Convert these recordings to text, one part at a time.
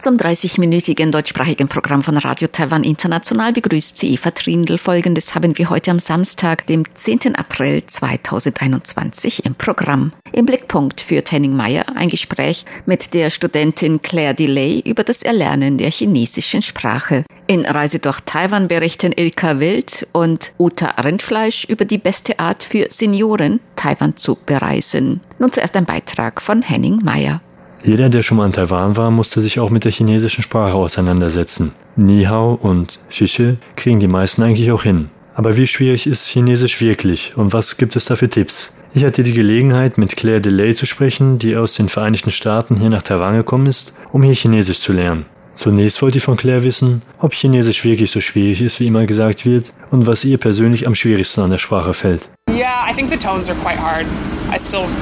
Zum 30-minütigen deutschsprachigen Programm von Radio Taiwan International begrüßt sie Eva Trindl. Folgendes haben wir heute am Samstag, dem 10. April 2021 im Programm. Im Blickpunkt führt Henning Meyer ein Gespräch mit der Studentin Claire Delay über das Erlernen der chinesischen Sprache. In Reise durch Taiwan berichten Ilka Wild und Uta Rindfleisch über die beste Art für Senioren, Taiwan zu bereisen. Nun zuerst ein Beitrag von Henning Meyer. Jeder, der schon mal in Taiwan war, musste sich auch mit der chinesischen Sprache auseinandersetzen. Ni Hao und Xishe kriegen die meisten eigentlich auch hin. Aber wie schwierig ist Chinesisch wirklich und was gibt es da für Tipps? Ich hatte die Gelegenheit, mit Claire Delay zu sprechen, die aus den Vereinigten Staaten hier nach Taiwan gekommen ist, um hier Chinesisch zu lernen. Zunächst wollte ich von Claire wissen, ob Chinesisch wirklich so schwierig ist, wie immer gesagt wird, und was ihr persönlich am schwierigsten an der Sprache fällt.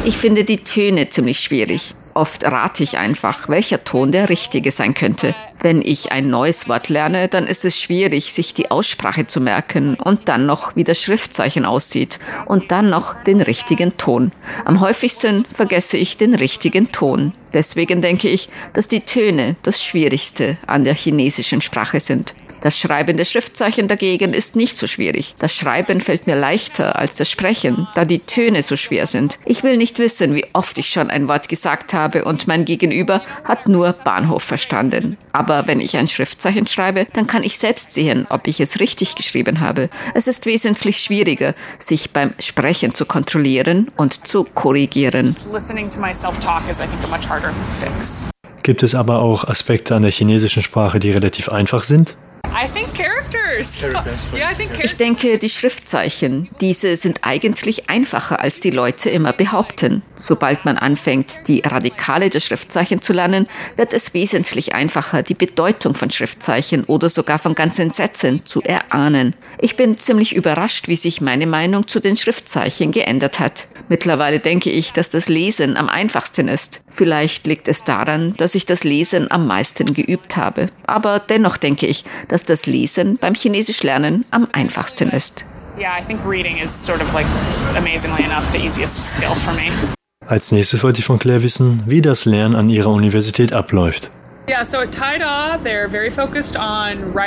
Ich finde die Töne ziemlich schwierig. Oft rate ich einfach, welcher Ton der richtige sein könnte. Wenn ich ein neues Wort lerne, dann ist es schwierig, sich die Aussprache zu merken und dann noch, wie das Schriftzeichen aussieht und dann noch den richtigen Ton. Am häufigsten vergesse ich den richtigen Ton. Deswegen denke ich, dass die Töne das Schwierigste an der chinesischen Sprache sind. Das Schreiben der Schriftzeichen dagegen ist nicht so schwierig. Das Schreiben fällt mir leichter als das Sprechen, da die Töne so schwer sind. Ich will nicht wissen, wie oft ich schon ein Wort gesagt habe und mein Gegenüber hat nur Bahnhof verstanden. Aber wenn ich ein Schriftzeichen schreibe, dann kann ich selbst sehen, ob ich es richtig geschrieben habe. Es ist wesentlich schwieriger, sich beim Sprechen zu kontrollieren und zu korrigieren. Gibt es aber auch Aspekte an der chinesischen Sprache, die relativ einfach sind? Ich denke, die Schriftzeichen, diese sind eigentlich einfacher, als die Leute immer behaupten. Sobald man anfängt, die Radikale der Schriftzeichen zu lernen, wird es wesentlich einfacher, die Bedeutung von Schriftzeichen oder sogar von ganzen Sätzen zu erahnen. Ich bin ziemlich überrascht, wie sich meine Meinung zu den Schriftzeichen geändert hat. Mittlerweile denke ich, dass das Lesen am einfachsten ist. Vielleicht liegt es daran, dass ich das Lesen am meisten geübt habe. Aber dennoch denke ich, dass das Lesen beim Chinesisch lernen am einfachsten ist. Als nächstes wollte ich von Claire wissen, wie das Lernen an ihrer Universität abläuft.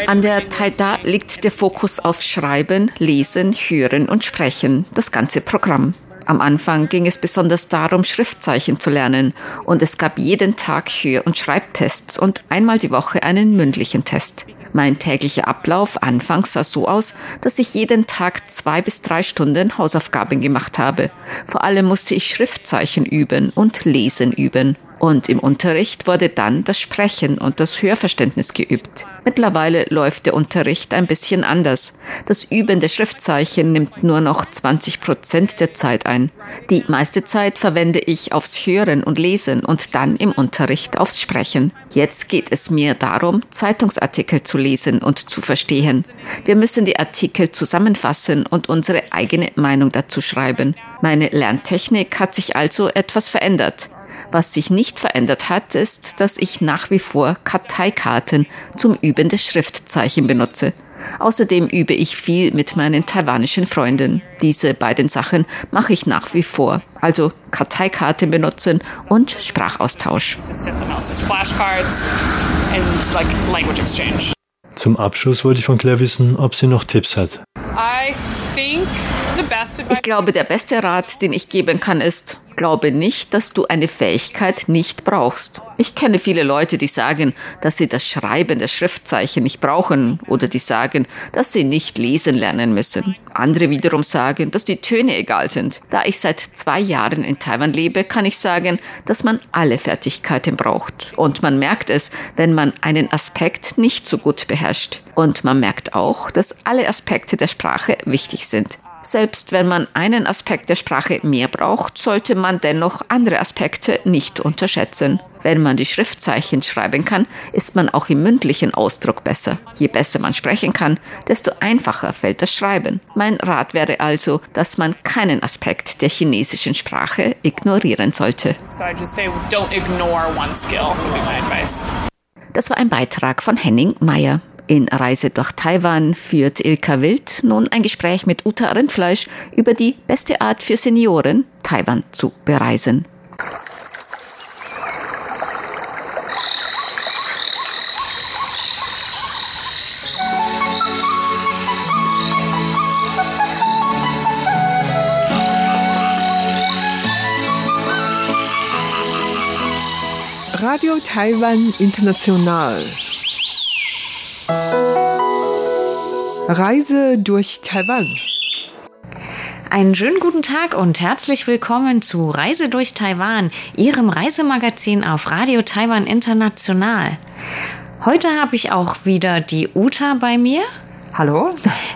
An der Taida liegt der Fokus auf Schreiben, Lesen, Hören und Sprechen, das ganze Programm. Am Anfang ging es besonders darum, Schriftzeichen zu lernen und es gab jeden Tag Hör- und Schreibtests und einmal die Woche einen mündlichen Test. Mein täglicher Ablauf anfangs sah so aus, dass ich jeden Tag zwei bis drei Stunden Hausaufgaben gemacht habe. Vor allem musste ich Schriftzeichen üben und Lesen üben. Und im Unterricht wurde dann das Sprechen und das Hörverständnis geübt. Mittlerweile läuft der Unterricht ein bisschen anders. Das Üben der Schriftzeichen nimmt nur noch 20 Prozent der Zeit ein. Die meiste Zeit verwende ich aufs Hören und Lesen und dann im Unterricht aufs Sprechen. Jetzt geht es mir darum, Zeitungsartikel zu lesen und zu verstehen. Wir müssen die Artikel zusammenfassen und unsere eigene Meinung dazu schreiben. Meine Lerntechnik hat sich also etwas verändert. Was sich nicht verändert hat, ist, dass ich nach wie vor Karteikarten zum Üben der Schriftzeichen benutze. Außerdem übe ich viel mit meinen taiwanischen Freunden. Diese beiden Sachen mache ich nach wie vor. Also Karteikarten benutzen und Sprachaustausch. Zum Abschluss wollte ich von Claire wissen, ob sie noch Tipps hat. Ich glaube, der beste Rat, den ich geben kann, ist, glaube nicht, dass du eine Fähigkeit nicht brauchst. Ich kenne viele Leute, die sagen, dass sie das Schreiben der Schriftzeichen nicht brauchen oder die sagen, dass sie nicht lesen lernen müssen. Andere wiederum sagen, dass die Töne egal sind. Da ich seit zwei Jahren in Taiwan lebe, kann ich sagen, dass man alle Fertigkeiten braucht. Und man merkt es, wenn man einen Aspekt nicht so gut beherrscht. Und man merkt auch, dass alle Aspekte der Sprache wichtig sind. Selbst wenn man einen Aspekt der Sprache mehr braucht, sollte man dennoch andere Aspekte nicht unterschätzen. Wenn man die Schriftzeichen schreiben kann, ist man auch im mündlichen Ausdruck besser. Je besser man sprechen kann, desto einfacher fällt das Schreiben. Mein Rat wäre also, dass man keinen Aspekt der chinesischen Sprache ignorieren sollte. Das war ein Beitrag von Henning Meyer. In Reise durch Taiwan führt Ilka Wild nun ein Gespräch mit Uta Rindfleisch über die beste Art für Senioren, Taiwan zu bereisen. Radio Taiwan International. Reise durch Taiwan. Einen schönen guten Tag und herzlich willkommen zu Reise durch Taiwan, Ihrem Reisemagazin auf Radio Taiwan International. Heute habe ich auch wieder die Uta bei mir. Hallo.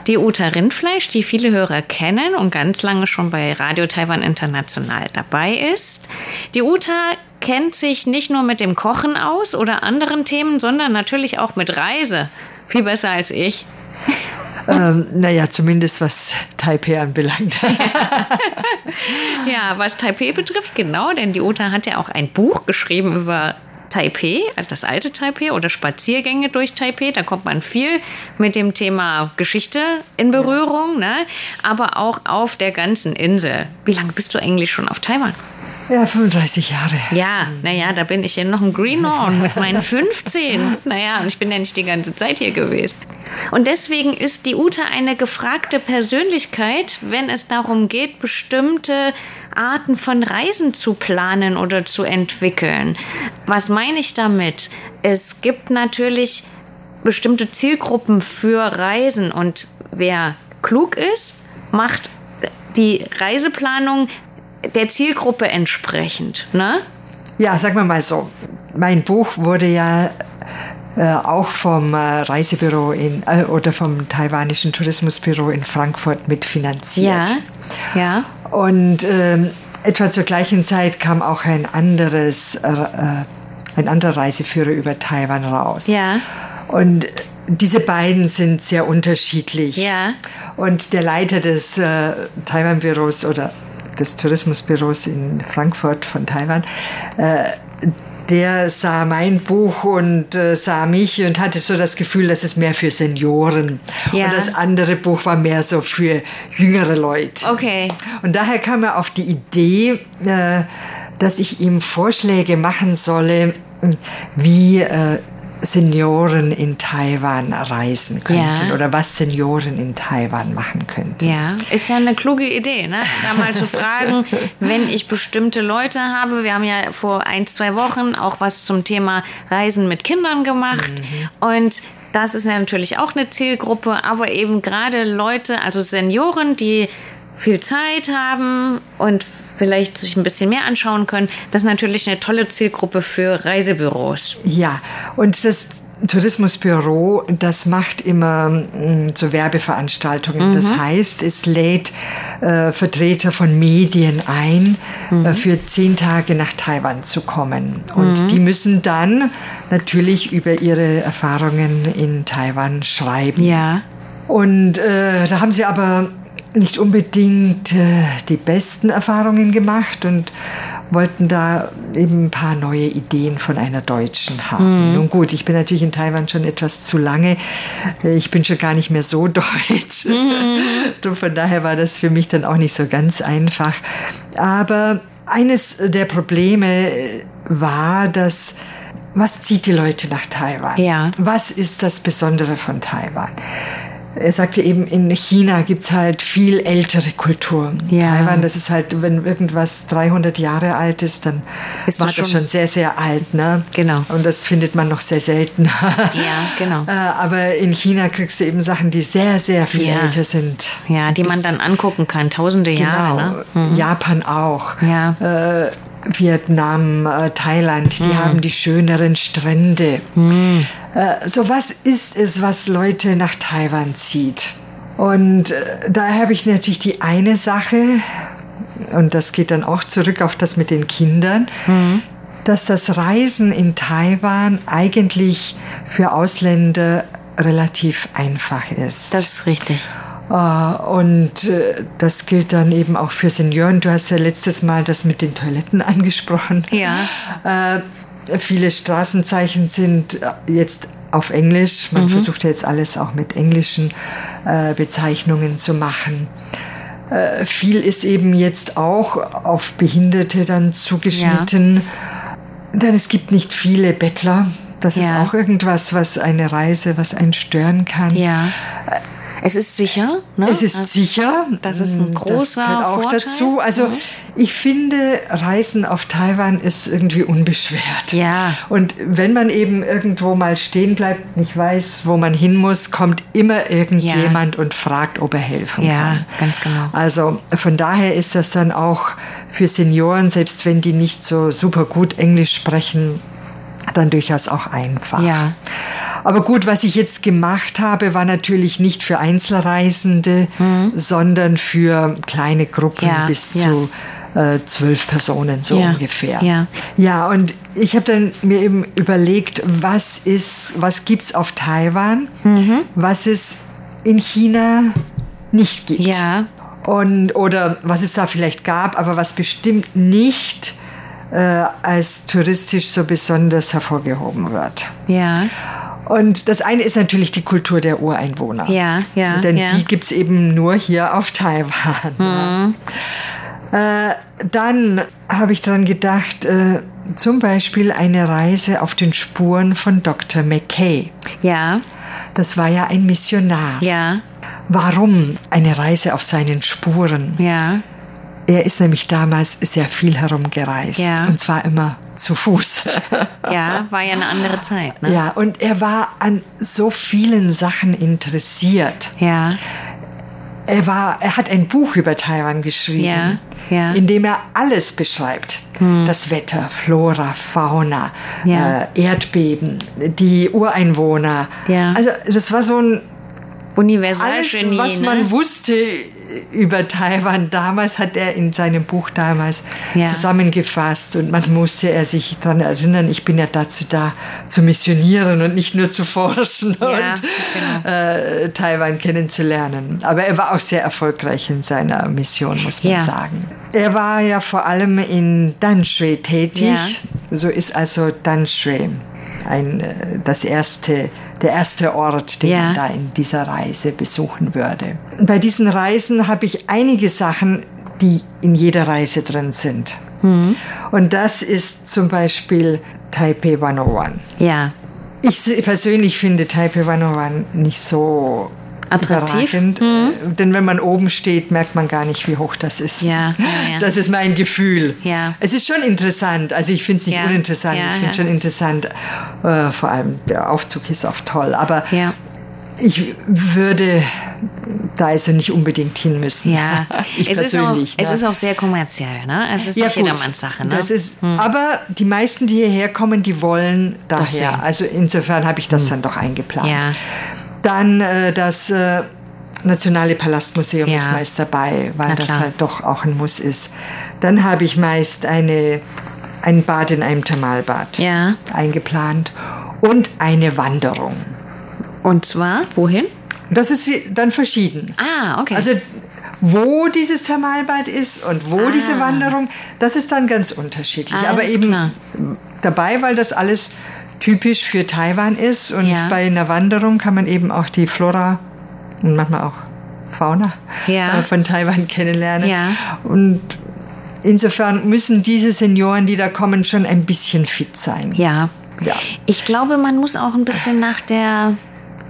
Die Uta Rindfleisch, die viele Hörer kennen und ganz lange schon bei Radio Taiwan International dabei ist. Die Uta kennt sich nicht nur mit dem Kochen aus oder anderen Themen, sondern natürlich auch mit Reise. Viel besser als ich. ähm, naja, zumindest was Taipei anbelangt. ja, was Taipei betrifft, genau, denn die Uta hat ja auch ein Buch geschrieben über Taipei, das alte Taipei oder Spaziergänge durch Taipei. Da kommt man viel mit dem Thema Geschichte in Berührung, ne? aber auch auf der ganzen Insel. Wie lange bist du eigentlich schon auf Taiwan? Ja, 35 Jahre. Ja, naja, da bin ich ja noch ein Greenhorn mit meinen 15. Naja, und ich bin ja nicht die ganze Zeit hier gewesen. Und deswegen ist die Uta eine gefragte Persönlichkeit, wenn es darum geht, bestimmte Arten von Reisen zu planen oder zu entwickeln. Was meine ich damit? Es gibt natürlich bestimmte Zielgruppen für Reisen und wer klug ist, macht die Reiseplanung der Zielgruppe entsprechend, ne? Ja, sagen wir mal so. Mein Buch wurde ja äh, auch vom äh, Reisebüro in, äh, oder vom taiwanischen Tourismusbüro in Frankfurt mitfinanziert. Ja, ja. Und ähm, etwa zur gleichen Zeit kam auch ein anderes, äh, äh, ein anderer Reiseführer über Taiwan raus. Ja. Und diese beiden sind sehr unterschiedlich. Ja. Und der Leiter des äh, Taiwan-Büros oder des Tourismusbüros in Frankfurt von Taiwan, äh, der sah mein Buch und äh, sah mich und hatte so das Gefühl, das ist mehr für Senioren. Ja. Und das andere Buch war mehr so für jüngere Leute. Okay. Und daher kam er auf die Idee, äh, dass ich ihm Vorschläge machen solle, wie äh, Senioren in Taiwan reisen könnten Ja. oder was Senioren in Taiwan machen könnten. Ja, ist ja eine kluge Idee, ne? Da mal zu fragen, wenn ich bestimmte Leute habe. Wir haben ja vor ein, zwei Wochen auch was zum Thema Reisen mit Kindern gemacht. Und das ist ja natürlich auch eine Zielgruppe, aber eben gerade Leute, also Senioren, die viel Zeit haben und vielleicht sich ein bisschen mehr anschauen können. Das ist natürlich eine tolle Zielgruppe für Reisebüros. Ja, und das Tourismusbüro, das macht immer mh, so Werbeveranstaltungen. Das heißt, es lädt äh, Vertreter von Medien ein, äh, für zehn Tage nach Taiwan zu kommen. Und die müssen dann natürlich über ihre Erfahrungen in Taiwan schreiben. Ja. Und äh, da haben sie aber nicht unbedingt äh, die besten Erfahrungen gemacht und wollten da eben ein paar neue Ideen von einer Deutschen haben. Nun gut, ich bin natürlich in Taiwan schon etwas zu lange. Ich bin schon gar nicht mehr so deutsch. Und von daher war das für mich dann auch nicht so ganz einfach. Aber eines der Probleme äh, war, dass was zieht die Leute nach Taiwan? Ja. Was ist das Besondere von Taiwan? Er sagte eben, in China gibt's halt viel ältere Kulturen. Ja. Taiwan, das ist halt, wenn irgendwas 300 Jahre alt ist, dann Ist war das schon- schon sehr, sehr alt. Ne? Genau. Und das findet man noch sehr selten. Ja, genau. Äh, Aber in China kriegst du eben Sachen, die sehr, sehr viel Ja. älter sind. Ja, die man dann angucken kann, tausende Jahre. Genau. Ne? Japan auch. Ja. Äh, Vietnam, äh, Thailand, die Mhm. haben die schöneren Strände. Äh, so was ist es, was Leute nach Taiwan zieht? Und äh, da habe ich natürlich die eine Sache, und das geht dann auch zurück auf das mit den Kindern, Mhm. dass das Reisen in Taiwan eigentlich für Ausländer relativ einfach ist. Das ist richtig. Äh, Und äh, das gilt dann eben auch für Senioren. Du hast ja letztes Mal das mit den Toiletten angesprochen. Ja. Äh, Viele Straßenzeichen sind äh, jetzt auf Englisch. Man versucht ja jetzt alles auch mit englischen äh, Bezeichnungen zu machen. Äh, viel ist eben jetzt auch auf Behinderte dann zugeschnitten. Denn es gibt nicht viele Bettler. Das ist Ja. auch irgendwas, was eine Reise, was einen stören kann. Ja. Es ist sicher. Ne? Es ist Also, sicher. das ist ein großer Das gehört auch Vorteil. dazu. Also ich finde, Reisen auf Taiwan ist irgendwie unbeschwert. Ja. Und wenn man eben irgendwo mal stehen bleibt, nicht weiß, wo man hin muss, kommt immer irgendjemand und fragt, ob er helfen Ja, kann. ganz genau. Also von daher ist das dann auch für Senioren, selbst wenn die nicht so super gut Englisch sprechen, dann durchaus auch einfach. Ja. Aber gut, was ich jetzt gemacht habe, war natürlich nicht für Einzelreisende, sondern für kleine Gruppen Mhm. Ja, bis ja. zu äh, zwölf Personen so Ja, ungefähr. ja. ja, und ich habe dann mir eben überlegt, was ist, was gibt's auf Taiwan, Mhm. was es in China nicht gibt. Ja. Und, oder was es da vielleicht gab, aber was bestimmt nicht äh, als touristisch so besonders hervorgehoben wird. Ja. Und das eine ist natürlich die Kultur der Ureinwohner. Ja, ja, Denn ja. die gibt es eben nur hier auf Taiwan. Ja. Äh, dann habe ich daran gedacht, äh, zum Beispiel eine Reise auf den Spuren von Dr. McKay. Ja. Das war ja ein Missionar. Ja. Warum eine Reise auf seinen Spuren? Ja. Er ist nämlich damals sehr viel herumgereist. Ja. Und zwar immer zu Fuß. Ja, war ja eine andere Zeit. Ne? Ja, und er war an so vielen Sachen interessiert. Ja. Er, war, er hat ein Buch über Taiwan geschrieben, Ja, ja. Hm. in dem er alles beschreibt. Das Wetter, Flora, Fauna, Ja. äh, Erdbeben, die Ureinwohner. Ja. Also das war so ein alles, Universalgenie. was ne? man wusste über Taiwan damals, hat er in seinem Buch damals Ja. zusammengefasst und man musste er sich daran erinnern, ich bin ja dazu da, zu missionieren und nicht nur zu forschen Ja, und genau. äh, Taiwan kennenzulernen. Aber er war auch sehr erfolgreich in seiner Mission, muss man Ja. sagen. Er war ja vor allem in Danshui tätig. So ist also Danshui ein, äh, das erste, der erste Ort, den Ja. man da in dieser Reise besuchen würde. Bei diesen Reisen habe ich einige Sachen, die in jeder Reise drin sind. Mhm. Und das ist zum Beispiel Taipei 101. Ja. Ich persönlich finde Taipei 101 nicht so Attraktiv? Mhm. äh, denn wenn man oben steht, merkt man gar nicht, wie hoch das ist. Ja, ja, ja. Das ist mein Gefühl. Ja. Es ist schon interessant, also ich finde es nicht Ja, uninteressant, ja, ich finde ja. schon interessant, äh, vor allem der Aufzug ist auch toll, aber Ja. ich würde da also nicht unbedingt hin müssen. Ja, ich es, ist auch, persönlich. es ne? ist auch sehr kommerziell, ne? Es ist Ja, nicht gut. jedermanns Sache, ne? Das ist, Aber die meisten, die hierher kommen, die wollen daher. Also insofern habe ich das dann doch eingeplant. Ja. Dann äh, das äh, Nationale Palastmuseum Ja. ist meist dabei, weil Na das klar. halt doch auch ein Muss ist. Dann habe ich meist eine, ein Bad in einem Thermalbad Ja. eingeplant und eine Wanderung. Und zwar, wohin? Das ist dann verschieden. Ah, okay. Also wo dieses Thermalbad ist und wo diese Wanderung, das ist dann ganz unterschiedlich. Alles Aber eben klar. dabei, weil das alles typisch für Taiwan ist und Ja. bei einer Wanderung kann man eben auch die Flora und manchmal auch Fauna Ja. äh, von Taiwan kennenlernen. Ja. Und insofern müssen diese Senioren, die da kommen, schon ein bisschen fit sein. ja. Ja. Ich glaube, man muss auch ein bisschen nach der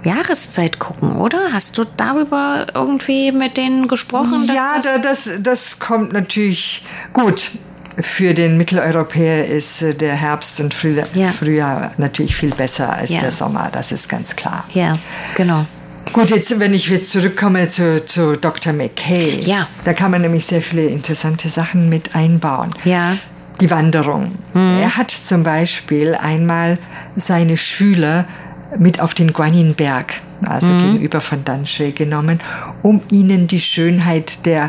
Jahreszeit gucken, oder? Hast du darüber irgendwie mit denen gesprochen? Ja, das da, das, das kommt natürlich gut. Für den Mitteleuropäer ist äh, der Herbst und Frühjahr, Ja. Frühjahr natürlich viel besser als Ja. der Sommer, das ist ganz klar. ja, genau. Gut, jetzt, wenn ich jetzt zurückkomme zu, zu Dr. McKay, Ja. da kann man nämlich sehr viele interessante Sachen mit einbauen. Ja. Mhm. Die Wanderung. Er hat zum Beispiel einmal seine Schüler mit auf den Guaninberg, also Mhm. gegenüber von Danshui, genommen, um ihnen die Schönheit der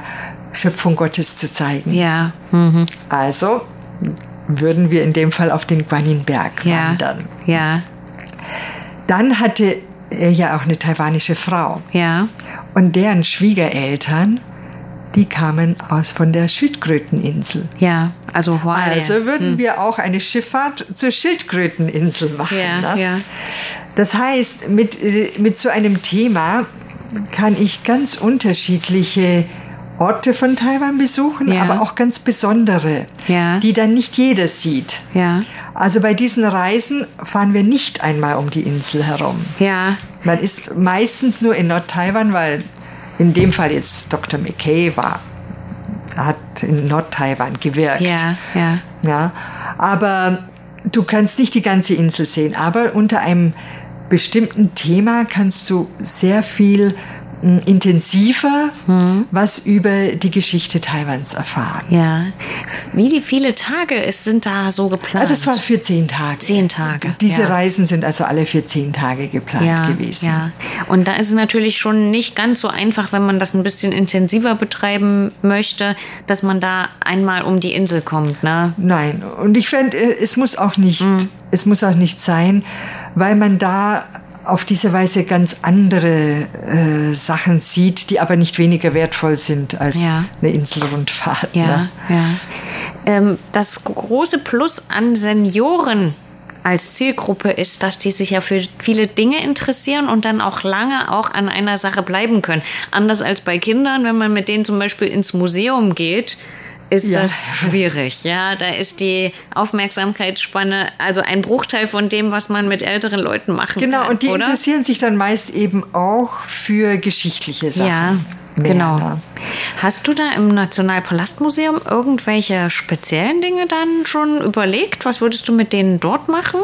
Schöpfung Gottes zu zeigen. Ja. Mhm. Also würden wir in dem Fall auf den Guaninberg Ja. wandern. Ja. Dann hatte er ja auch eine taiwanische Frau. Ja. Und deren Schwiegereltern, die kamen aus von der Schildkröteninsel. Ja. Also Hualien. Also würden wir auch eine Schifffahrt zur Schildkröteninsel machen. Hm. Ja, ne? ja. Das heißt, mit, äh, mit so einem Thema kann ich ganz unterschiedliche Orte von Taiwan besuchen, Ja. aber auch ganz besondere, Ja. die dann nicht jeder sieht. Ja. Also bei diesen Reisen fahren wir nicht einmal um die Insel herum. Ja. Man ist meistens nur in Nord-Taiwan, weil in dem Fall jetzt Dr. McKay war, hat in Nord-Taiwan gewirkt. Ja. Ja. Ja, aber du kannst nicht die ganze Insel sehen, aber unter einem bestimmten Thema kannst du sehr viel intensiver was über die Geschichte Taiwans erfahren. Ja. Wie die viele Tage es sind da so Ah, geplant? das war für zehn Tage. Zehn Tage, Diese ja. Reisen sind also alle für zehn Tage geplant ja, gewesen. Ja. Und da ist es natürlich schon nicht ganz so einfach, wenn man das ein bisschen intensiver betreiben möchte, dass man da einmal um die Insel kommt. Ne? Nein, und ich fände, äh, es muss auch nicht, Mhm. es muss auch nicht sein, weil man da auf diese Weise ganz andere äh, Sachen sieht, die aber nicht weniger wertvoll sind als Ja. eine Inselrundfahrt. Ja, Ne? ja. Ähm, das große Plus an Senioren als Zielgruppe ist, dass die sich ja für viele Dinge interessieren und dann auch lange auch an einer Sache bleiben können. Anders als bei Kindern, wenn man mit denen zum Beispiel ins Museum geht, ist Ja. das schwierig. Ja, da ist die Aufmerksamkeitsspanne also ein Bruchteil von dem, was man mit älteren Leuten machen kann. Genau, und die oder? interessieren sich dann meist eben auch für geschichtliche Sachen. Ja, mehr, genau. ne? Hast du da im Nationalpalastmuseum irgendwelche speziellen Dinge dann schon überlegt? Was würdest du mit denen dort machen?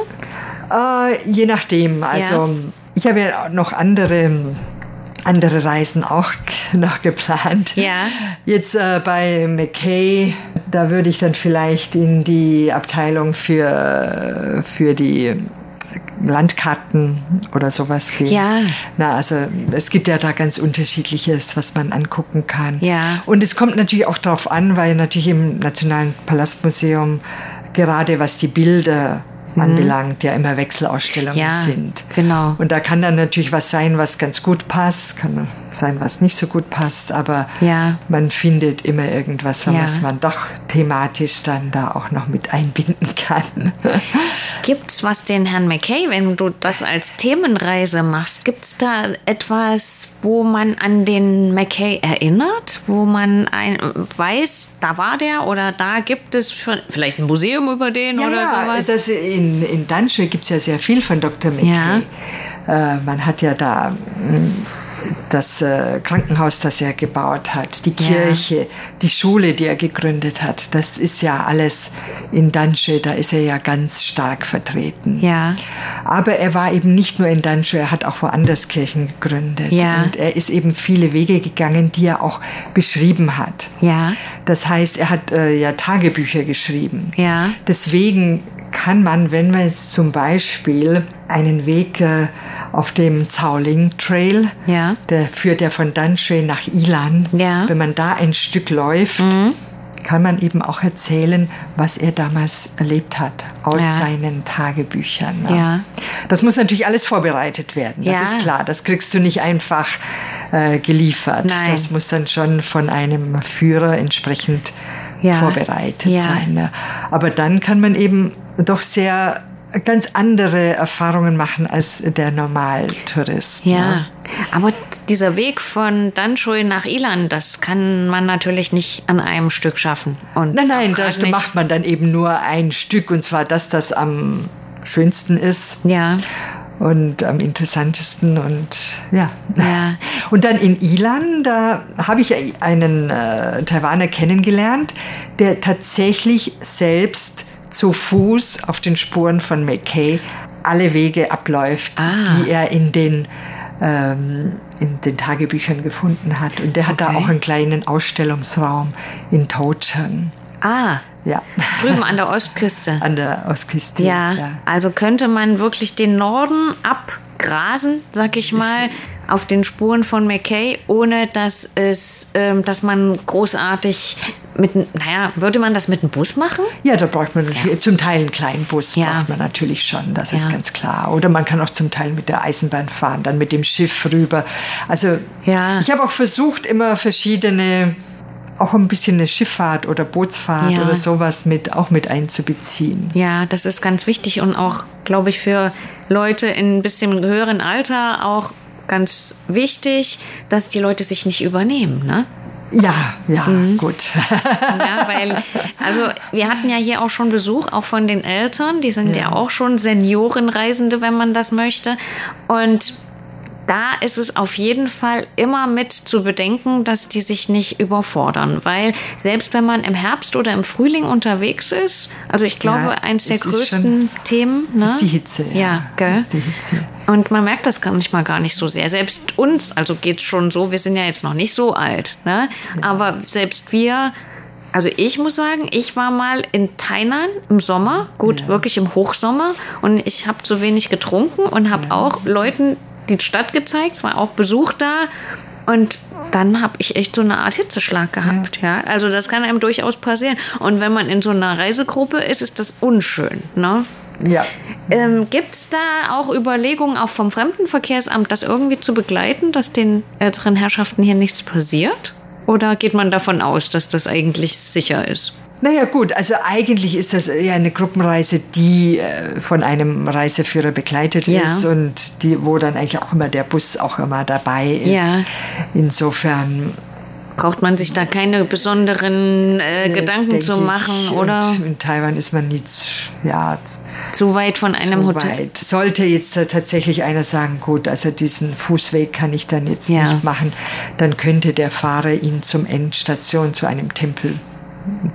Äh, je nachdem. Also ich habe ja noch andere, andere Reisen auch noch geplant. Ja. Jetzt äh, bei McKay, da würde ich dann vielleicht in die Abteilung für, für die Landkarten oder sowas gehen. Ja. Na, also es gibt ja da ganz unterschiedliches, was man angucken kann. Ja. Und es kommt natürlich auch darauf an, weil natürlich im Nationalen Palastmuseum gerade was die Bilder anbelangt, ja immer Wechselausstellungen Mhm. Ja, sind. genau. Und da kann dann natürlich was sein, was ganz gut passt, kann sein, was nicht so gut passt, aber Ja. man findet immer irgendwas, Ja. was man doch thematisch dann da auch noch mit einbinden kann. Gibt's was den Herrn McKay, wenn du das als Themenreise machst, gibt's da etwas, wo man an den McKay erinnert, wo man ein, weiß, da war der oder da gibt es schon, vielleicht ein Museum über den oder sowas? das in, in Danschö gibt es ja sehr viel von Dr. McKay. Ja. Äh, man hat ja da mh, das äh, Krankenhaus, das er gebaut hat, die Ja. Kirche, die Schule, die er gegründet hat. Das ist ja alles in Danschö, da ist er ja ganz stark vertreten. Ja. Aber er war eben nicht nur in Danschö, er hat auch woanders Kirchen gegründet. Ja. Und er ist eben viele Wege gegangen, die er auch beschrieben hat. Ja. Das heißt, er hat äh, ja Tagebücher geschrieben. Ja. Deswegen kann man, wenn man jetzt zum Beispiel einen Weg äh, auf dem Zaoling Trail, Ja. der führt ja von Danshui nach Ilan, Ja. Mhm. wenn man da ein Stück läuft, kann man eben auch erzählen, was er damals erlebt hat aus Ja. seinen Tagebüchern. ne? Das muss natürlich alles vorbereitet werden, das ist klar. Das kriegst du nicht einfach äh, geliefert. Nein. Das muss dann schon von einem Führer entsprechend Ja. vorbereitet Ja. sein. Ne? Aber dann kann man eben doch sehr ganz andere Erfahrungen machen als der Normaltourist. Ja, Ne? aber dieser Weg von Danshui nach Ilan, das kann man natürlich nicht an einem Stück schaffen. Und Nein, nein, da nicht- macht man dann eben nur ein Stück und zwar das, das am schönsten ist. Ja, und am interessantesten und ja. Ja. Und dann in Ilan, da habe ich einen äh, Taiwaner kennengelernt, der tatsächlich selbst zu Fuß auf den Spuren von McKay alle Wege abläuft, Ah. die er in den ähm, in den Tagebüchern gefunden hat. Und der hat da Okay. auch einen kleinen Ausstellungsraum in Tauchung. ah, Ja. drüben an der Ostküste. An der Ostküste. Ja, also könnte man wirklich den Norden abgrasen, sag ich mal, auf den Spuren von McKay, ohne dass es, ähm, dass man großartig mit, naja, würde man das mit einem Bus machen? Ja, da braucht man natürlich, zum Teil einen kleinen Bus Ja. braucht man natürlich schon, das ist Ja. ganz klar. Oder man kann auch zum Teil mit der Eisenbahn fahren, dann mit dem Schiff rüber. Also Ja. ich habe auch versucht, immer verschiedene, auch ein bisschen eine Schifffahrt oder Bootsfahrt Ja. oder sowas mit, auch mit einzubeziehen. Ja, das ist ganz wichtig und auch, glaube ich, für Leute in ein bisschen höheren Alter auch ganz wichtig, dass die Leute sich nicht übernehmen, ne? Ja, ja, mhm. gut. Ja, weil, also wir hatten ja hier auch schon Besuch, auch von den Eltern. Die sind ja, ja auch schon Seniorenreisende, wenn man das möchte. Und da ist es auf jeden Fall immer mit zu bedenken, dass die sich nicht überfordern, weil selbst wenn man im Herbst oder im Frühling unterwegs ist, also ich glaube, ja, eins der größten Themen ne? ist die Hitze. Ja, ja gell? Ist die Hitze. Und man merkt das gar nicht mal gar nicht so sehr. Selbst uns, also geht es schon so, wir sind ja jetzt noch nicht so alt, ne? Ja. aber selbst wir also ich muss sagen, ich war mal in Thailand im Sommer, gut, ja. wirklich im Hochsommer und ich habe zu wenig getrunken und habe ja. auch Leuten die Stadt gezeigt, es war auch Besuch da. Und dann habe ich echt so eine Art Hitzeschlag gehabt. Ja. ja. Also das kann einem durchaus passieren. Und wenn man in so einer Reisegruppe ist, ist das unschön. Ne? Ja. Ähm, Gibt es da auch Überlegungen, auch vom Fremdenverkehrsamt, das irgendwie zu begleiten, dass den älteren Herrschaften hier nichts passiert? Oder geht man davon aus, dass das eigentlich sicher ist? Naja gut, also eigentlich ist das ja eine Gruppenreise, die äh, von einem Reiseführer begleitet ja. ist und die, wo dann eigentlich auch immer der Bus auch immer dabei ist. Ja. Insofern braucht man sich da keine besonderen äh, äh Gedanken zu machen, ich. oder? Und in Taiwan ist man nicht ja, zu weit von einem Hotel. Weit. Sollte jetzt tatsächlich einer sagen, gut, also diesen Fußweg kann ich dann jetzt ja. nicht machen, dann könnte der Fahrer ihn zum Endstation, zu einem Tempel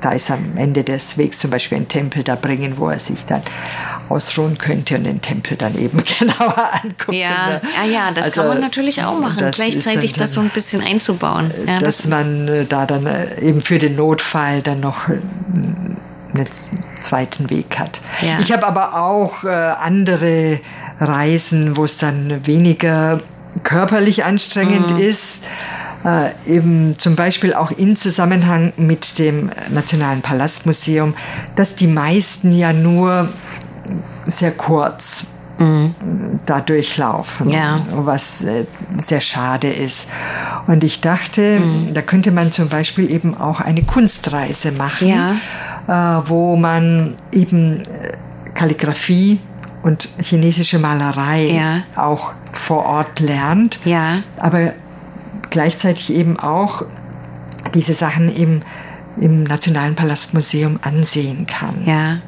da ist am Ende des Wegs zum Beispiel ein Tempel da bringen, wo er sich dann ausruhen könnte und den Tempel dann eben genauer angucken. Ja, ja, ja, das also, kann man natürlich auch machen, gleichzeitig dann, das so ein bisschen einzubauen. Ja, dass das man äh, da dann äh, eben für den Notfall dann noch einen zweiten Weg hat. Ja. Ich habe aber auch äh, andere Reisen, wo es dann weniger körperlich anstrengend mhm. ist äh, eben zum Beispiel auch in Zusammenhang mit dem Nationalen Palastmuseum, dass die meisten ja nur sehr kurz mhm. da durchlaufen, ja. was äh, sehr schade ist. Und ich dachte, mhm. da könnte man zum Beispiel eben auch eine Kunstreise machen, ja. äh, wo man eben äh, Kalligraphie und chinesische Malerei ja. auch vor Ort lernt. Aber gleichzeitig eben auch diese Sachen im, im Nationalen Palastmuseum ansehen kann. Ja.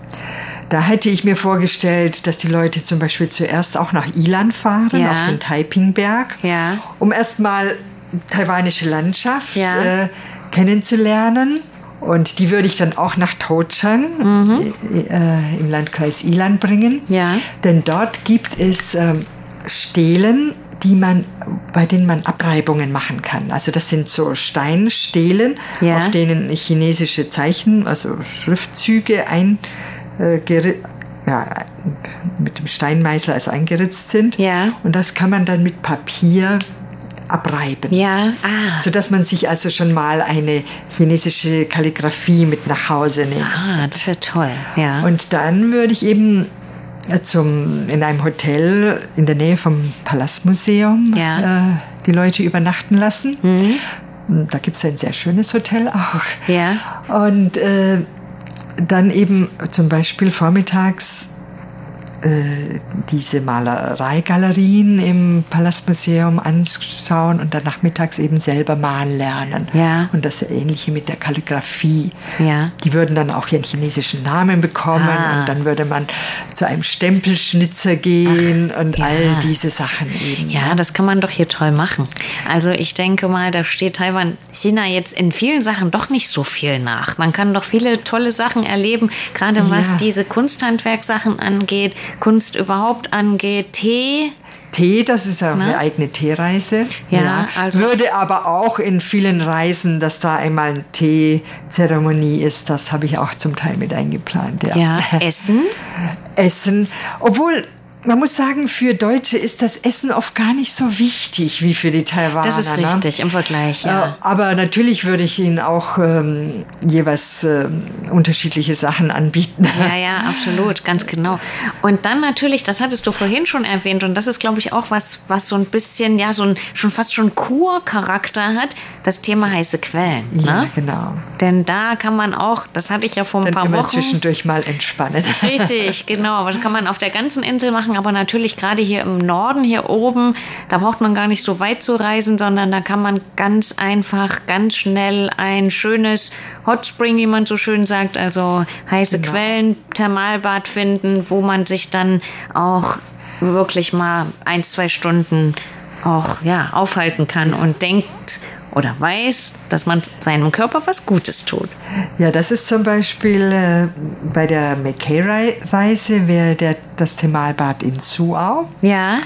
Da hätte ich mir vorgestellt, dass die Leute zum Beispiel zuerst auch nach Ilan fahren, ja. auf den Taipingberg, ja. um erstmal taiwanische Landschaft ja. äh, kennenzulernen. Und die würde ich dann auch nach Tochang mhm. äh, im Landkreis Ilan bringen. Denn dort gibt es äh, Stelen die man, bei denen man Abreibungen machen kann. Also das sind so Steinstelen, ja. auf denen chinesische Zeichen, also Schriftzüge ein, äh, ja, mit dem Steinmeißel also eingeritzt sind. Ja. Und das kann man dann mit Papier abreiben. Ja, ah. Sodass man sich also schon mal eine chinesische Kalligrafie mit nach Hause nimmt. Ah, das wäre toll, ja. Und dann würde ich eben zum, in einem Hotel in der Nähe vom Palastmuseum ja. äh, die Leute übernachten lassen. Mhm. Da gibt es ein sehr schönes Hotel auch. Ja. Und äh, dann eben zum Beispiel vormittags äh, diese Malereigalerien im Palastmuseum anschauen und dann nachmittags eben selber malen lernen. Ja. Und das Ähnliche mit der Kalligrafie. Ja. Die würden dann auch ihren chinesischen Namen bekommen ah. und dann würde man zu einem Stempelschnitzer gehen Ach, und ja. all diese Sachen eben. Ja, das kann man doch hier toll machen. Also ich denke mal, da steht Taiwan, China jetzt in vielen Sachen doch nicht so viel nach. Man kann doch viele tolle Sachen erleben, gerade was diese Kunsthandwerksachen angeht. Kunst überhaupt angeht. Tee. Tee, das ist ja eine eigene Teereise. Ja, ja. Also Würde aber auch in vielen Reisen, dass da einmal eine Teezeremonie ist, das habe ich auch zum Teil mit eingeplant. Ja, ja. Essen? Essen. Obwohl man muss sagen, für Deutsche ist das Essen oft gar nicht so wichtig wie für die Taiwaner. Das ist ne? richtig, ne? im Vergleich, ja. Äh, aber natürlich würde ich ihnen auch ähm, jeweils äh, unterschiedliche Sachen anbieten. Ja, ja, absolut, ganz genau. Und dann natürlich, das hattest du vorhin schon erwähnt, und das ist, glaube ich, auch was, was so ein bisschen, ja, so ein schon fast schon Kurcharakter hat, das Thema heiße Quellen. Ja, ne? genau. Denn da kann man auch, das hatte ich ja vor ein dann paar immer Wochen. zwischendurch mal entspannen. Richtig, genau. Aber das kann man auf der ganzen Insel machen machen, aber natürlich gerade hier im Norden, hier oben, da braucht man gar nicht so weit zu reisen, sondern da kann man ganz einfach, ganz schnell ein schönes Hot Spring, wie man so schön sagt, also heiße genau. Quellen, Thermalbad finden, wo man sich dann auch wirklich mal ein, zwei Stunden auch ja, aufhalten kann und denkt, oder weiß, dass man seinem Körper was Gutes tut. Ja, das ist zum Beispiel äh, bei der McKay-Reise wäre der, das Thermalbad in Suau. Ja.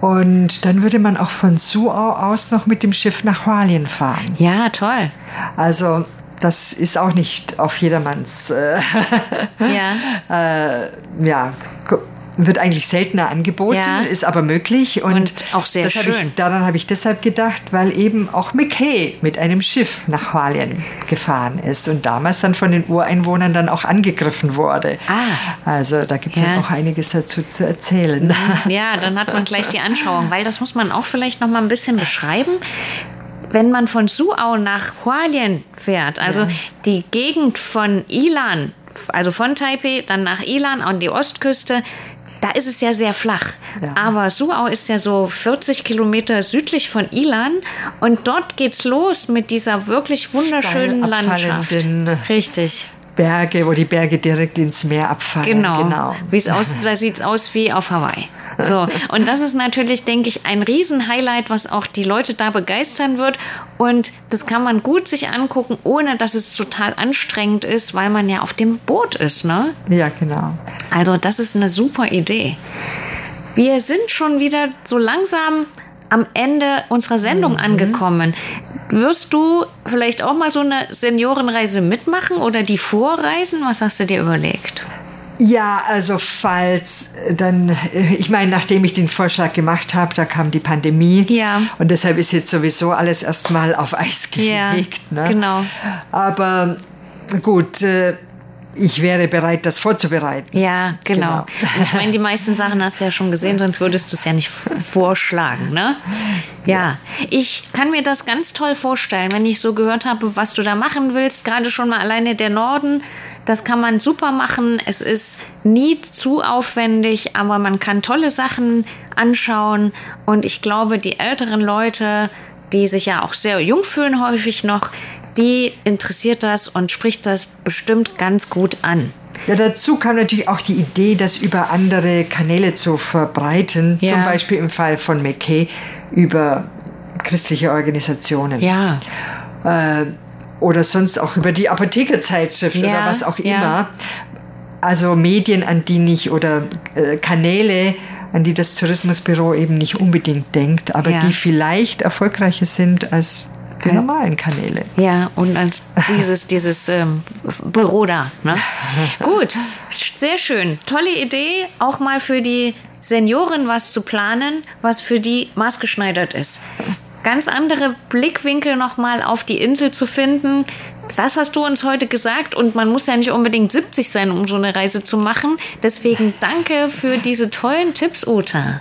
Und dann würde man auch von Suau aus noch mit dem Schiff nach Hualien fahren. Ja, toll. Also das ist auch nicht auf jedermanns äh, ja. äh, ja, wird eigentlich seltener angeboten, ja. ist aber möglich. Und, und auch sehr schön. Ich, daran habe ich deshalb gedacht, weil eben auch McKay mit einem Schiff nach Hualien gefahren ist und damals dann von den Ureinwohnern dann auch angegriffen wurde. Ah. Also da gibt es ja. auch einiges dazu zu erzählen. Ja, dann hat man gleich die Anschauung, weil das muss man auch vielleicht noch mal ein bisschen beschreiben wenn man von Suau nach Hualien fährt, also ja. die Gegend von Ilan, also von Taipei, dann nach Ilan an die Ostküste, da ist es ja sehr flach. Ja. Aber Suau ist ja so 40 Kilometer südlich von Ilan und dort geht's los mit dieser wirklich wunderschönen Landschaft. Richtig. Berge, wo die Berge direkt ins Meer abfallen. Genau. genau. Wie's aus, da sieht es aus wie auf Hawaii. So. Und das ist natürlich, denke ich, ein Riesenhighlight, was auch die Leute da begeistern wird. Und das kann man gut sich angucken, ohne dass es total anstrengend ist, weil man ja auf dem Boot ist. Ne? Ja, genau. Also das ist eine super Idee. Wir sind schon wieder so langsam am Ende unserer Sendung mhm. angekommen. Wirst du vielleicht auch mal so eine Seniorenreise mitmachen oder die Vorreisen? Was hast du dir überlegt? Ja, also falls dann, ich meine, nachdem ich den Vorschlag gemacht habe, da kam die Pandemie. Ja. Und deshalb ist jetzt sowieso alles erstmal auf Eis gelegt. Ja, ne? genau. Aber gut, äh, ich wäre bereit, das vorzubereiten. Ja, genau. genau. Ich meine, die meisten Sachen hast du ja schon gesehen, sonst würdest du es ja nicht vorschlagen, ne? Ja, ich kann mir das ganz toll vorstellen, wenn ich so gehört habe, was du da machen willst. Gerade schon mal alleine der Norden, das kann man super machen. Es ist nie zu aufwendig, aber man kann tolle Sachen anschauen. Und ich glaube, die älteren Leute, die sich ja auch sehr jung fühlen häufig noch, die interessiert das und spricht das bestimmt ganz gut an. Ja, dazu kam natürlich auch die Idee, das über andere Kanäle zu verbreiten. Ja. Zum Beispiel im Fall von McKay über christliche Organisationen. Ja. Äh, oder sonst auch über die Apothekerzeitschrift ja. oder was auch immer. Ja. Also Medien, an die nicht oder äh, Kanäle, an die das Tourismusbüro eben nicht unbedingt denkt, aber die vielleicht erfolgreicher sind als die normalen Kanäle. Ja, und als dieses, dieses ähm, Büro da. Ne? Gut, sehr schön. Tolle Idee, auch mal für die Senioren was zu planen, was für die maßgeschneidert ist. Ganz andere Blickwinkel nochmal auf die Insel zu finden. Das hast du uns heute gesagt und man muss ja nicht unbedingt 70 sein, um so eine Reise zu machen. Deswegen danke für diese tollen Tipps, Uta.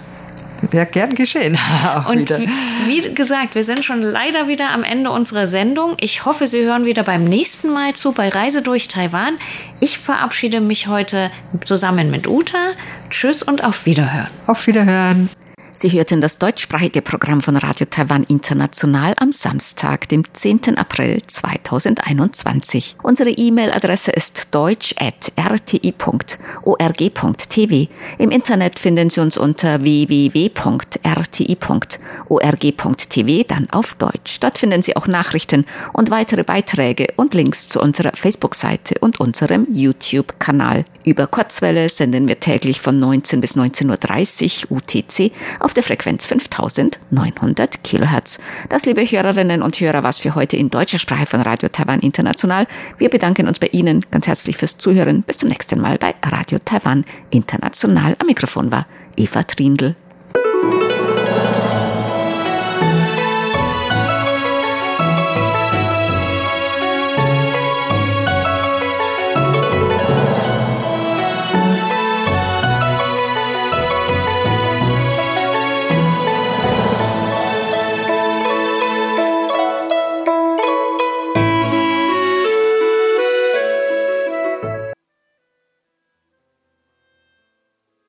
Ja, gern geschehen. Und wieder. wie gesagt, wir sind schon leider wieder am Ende unserer Sendung. Ich hoffe, Sie hören wieder beim nächsten Mal zu bei Reise durch Taiwan. Ich verabschiede mich heute zusammen mit Uta. Tschüss und auf Wiederhören. Auf Wiederhören. Sie hörten das deutschsprachige Programm von Radio Taiwan International am Samstag, dem 10. April 2021. Unsere E-Mail-Adresse ist deutsch.rti.org.tv. Im Internet finden Sie uns unter www.rti.org.tv, dann auf Deutsch. Dort finden Sie auch Nachrichten und weitere Beiträge und Links zu unserer Facebook-Seite und unserem YouTube-Kanal. Über Kurzwelle senden wir täglich von 19 bis 19.30 Uhr UTC auf der Frequenz 5900 Kilohertz. Das, liebe Hörerinnen und Hörer, was für heute in deutscher Sprache von Radio Taiwan International. Wir bedanken uns bei Ihnen ganz herzlich fürs Zuhören. Bis zum nächsten Mal bei Radio Taiwan International. Am Mikrofon war Eva Trindl.